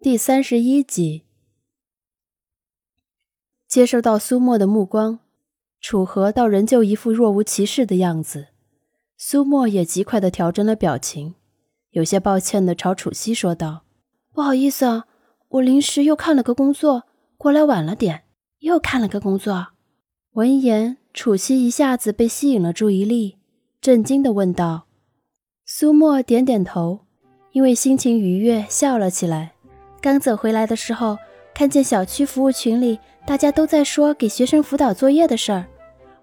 第三十一集，接受到苏沫的目光，楚河倒仍旧一副若无其事的样子。苏沫也极快的调整了表情，有些抱歉的朝楚西说道：“不好意思啊，我临时又看了个工作，过来晚了点。又看了个工作。”闻言，楚西一下子被吸引了注意力，震惊的问道：“苏沫点点头，因为心情愉悦，笑了起来。”刚走回来的时候，看见小区服务群里大家都在说给学生辅导作业的事儿，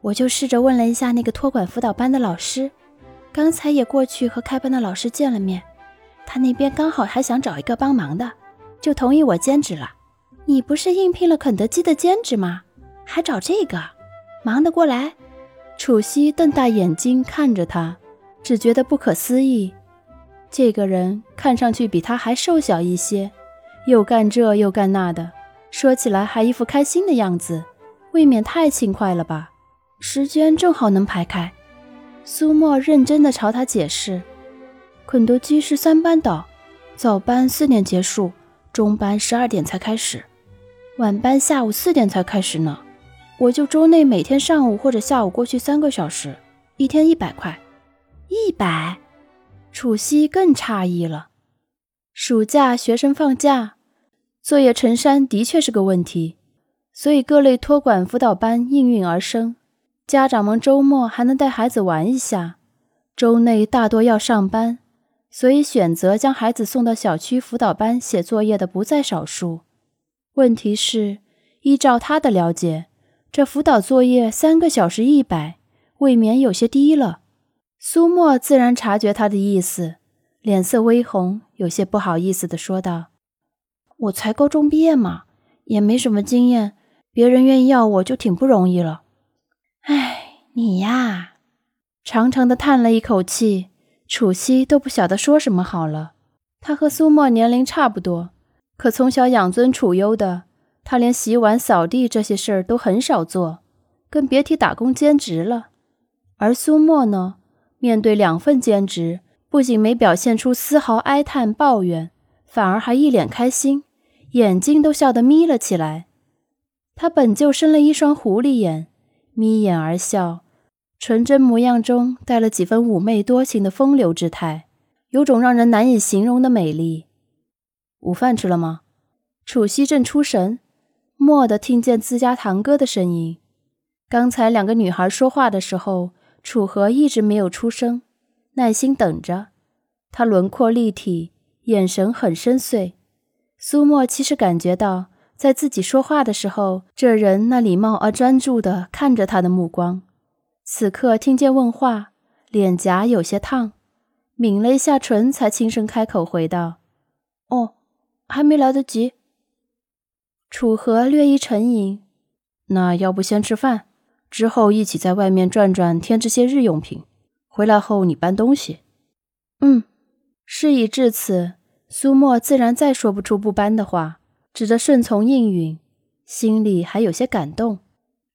我就试着问了一下那个托管辅导班的老师。刚才也过去和开班的老师见了面，他那边刚好还想找一个帮忙的，就同意我兼职了。你不是应聘了肯德基的兼职吗？还找这个，忙得过来？楚西瞪大眼睛看着他，只觉得不可思议。这个人看上去比他还瘦小一些。又干这又干那的，说起来还一副开心的样子，未免太轻快了吧？时间正好能排开。苏沫认真的朝他解释：“肯德基是三班倒，早班四点结束，中班十二点才开始，晚班下午四点才开始呢。我就周内每天上午或者下午过去三个小时，一天一百块。一百？楚西更诧异了。暑假学生放假。”作业成山的确是个问题，所以各类托管辅导班应运而生。家长们周末还能带孩子玩一下，周内大多要上班，所以选择将孩子送到小区辅导班写作业的不在少数。问题是，依照他的了解，这辅导作业三个小时一百，未免有些低了。苏沫自然察觉他的意思，脸色微红，有些不好意思地说道。我才高中毕业嘛，也没什么经验，别人愿意要我就挺不容易了。哎，你呀，长长的叹了一口气，楚西都不晓得说什么好了。他和苏沫年龄差不多，可从小养尊处优的他，连洗碗、扫地这些事儿都很少做，更别提打工兼职了。而苏沫呢，面对两份兼职，不仅没表现出丝毫哀叹抱怨。反而还一脸开心，眼睛都笑得眯了起来。他本就生了一双狐狸眼，眯眼而笑，纯真模样中带了几分妩媚多情的风流之态，有种让人难以形容的美丽。午饭吃了吗？楚西正出神，蓦地听见自家堂哥的声音。刚才两个女孩说话的时候，楚河一直没有出声，耐心等着。他轮廓立体。眼神很深邃，苏沫其实感觉到，在自己说话的时候，这人那礼貌而专注的看着他的目光。此刻听见问话，脸颊有些烫，抿了一下唇，才轻声开口回道：“哦，还没来得及。”楚河略一沉吟：“那要不先吃饭，之后一起在外面转转，添置些日用品。回来后你搬东西。”嗯。事已至此，苏沫自然再说不出不搬的话，只得顺从应允，心里还有些感动，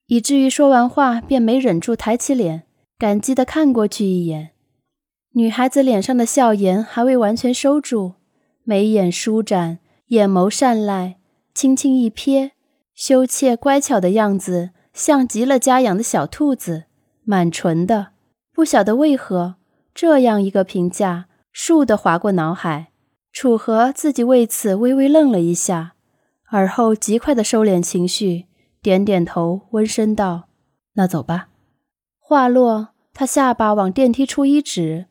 以至于说完话便没忍住抬起脸，感激地看过去一眼。女孩子脸上的笑颜还未完全收住，眉眼舒展，眼眸善睐，轻轻一瞥，羞怯乖巧的样子像极了家养的小兔子，满纯的。不晓得为何，这样一个评价。倏地划过脑海，楚河自己为此微微愣了一下，而后极快地收敛情绪，点点头，温声道：“那走吧。”话落，他下巴往电梯处一指，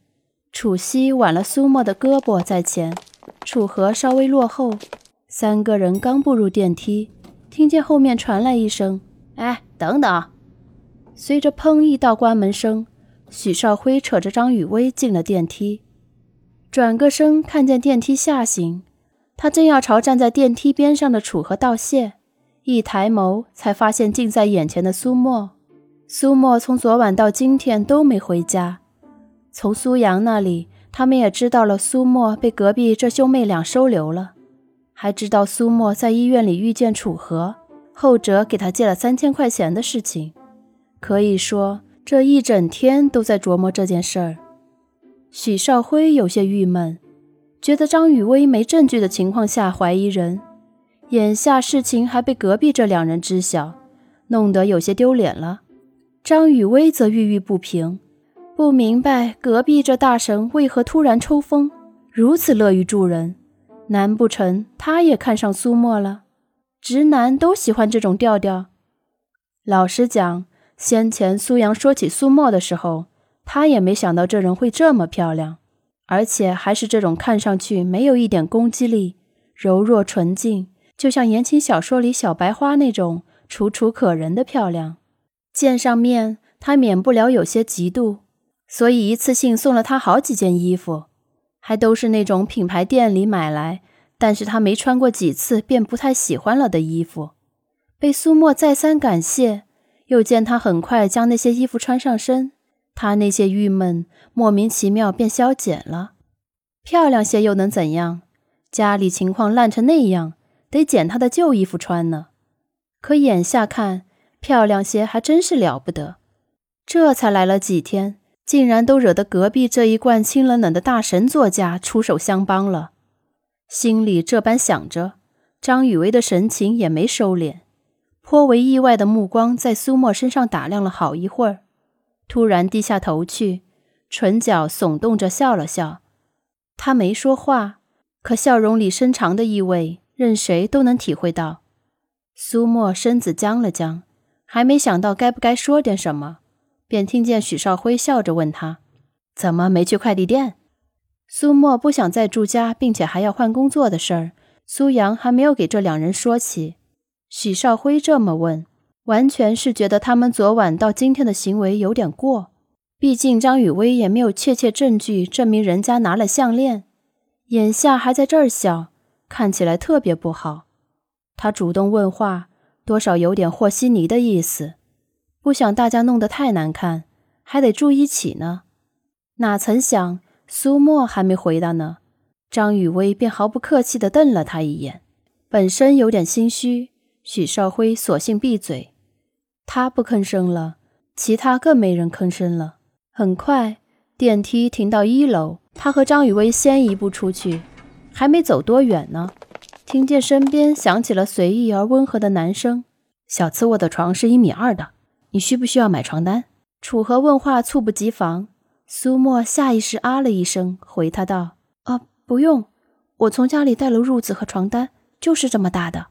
楚西挽了苏沫的胳膊在前，楚河稍微落后。三个人刚步入电梯，听见后面传来一声：“哎，等等！”随着“砰”一道关门声，许少辉扯着张雨薇进了电梯。转个身，看见电梯下行，他正要朝站在电梯边上的楚河道谢，一抬眸才发现近在眼前的苏沫。苏沫从昨晚到今天都没回家，从苏阳那里，他们也知道了苏沫被隔壁这兄妹俩收留了，还知道苏沫在医院里遇见楚河，后者给他借了三千块钱的事情。可以说，这一整天都在琢磨这件事儿。许少辉有些郁闷，觉得张雨薇没证据的情况下怀疑人，眼下事情还被隔壁这两人知晓，弄得有些丢脸了。张雨薇则郁郁不平，不明白隔壁这大神为何突然抽风，如此乐于助人。难不成他也看上苏沫了？直男都喜欢这种调调。老实讲，先前苏阳说起苏沫的时候，他也没想到这人会这么漂亮，而且还是这种看上去没有一点攻击力、柔弱纯净，就像言情小说里小白花那种楚楚可人的漂亮。见上面，他免不了有些嫉妒，所以一次性送了他好几件衣服。还都是那种品牌店里买来，但是他没穿过几次便不太喜欢了的衣服。被苏沫再三感谢，又见他很快将那些衣服穿上身，他那些郁闷莫名其妙便消减了。漂亮些又能怎样？家里情况烂成那样，得捡他的旧衣服穿呢。可眼下看，漂亮些还真是了不得。这才来了几天。竟然都惹得隔壁这一贯清冷冷的大神作家出手相帮了，心里这般想着，张雨薇的神情也没收敛，颇为意外的目光在苏沫身上打量了好一会儿，突然低下头去，唇角耸动着笑了笑。他没说话，可笑容里深长的意味，任谁都能体会到。苏沫身子僵了僵，还没想到该不该说点什么。便听见许少辉笑着问他：“怎么没去快递店？”苏沫不想再住家，并且还要换工作的事儿，苏阳还没有给这两人说起。许少辉这么问，完全是觉得他们昨晚到今天的行为有点过。毕竟张雨薇也没有确切证据证明人家拿了项链，眼下还在这儿笑，看起来特别不好。他主动问话，多少有点和稀泥的意思。不想大家弄得太难看，还得住一起呢。哪曾想苏沫还没回答呢，张雨薇便毫不客气地瞪了他一眼。本身有点心虚，许少辉索性闭嘴。他不吭声了，其他更没人吭声了。很快，电梯停到一楼，他和张雨薇先一步出去，还没走多远呢，听见身边响起了随意而温和的男声：“小次卧的床是一米二的。”你需不需要买床单？楚河问话猝不及防，苏沫下意识啊了一声，回他道：“啊，不用，我从家里带了褥子和床单，就是这么大的。”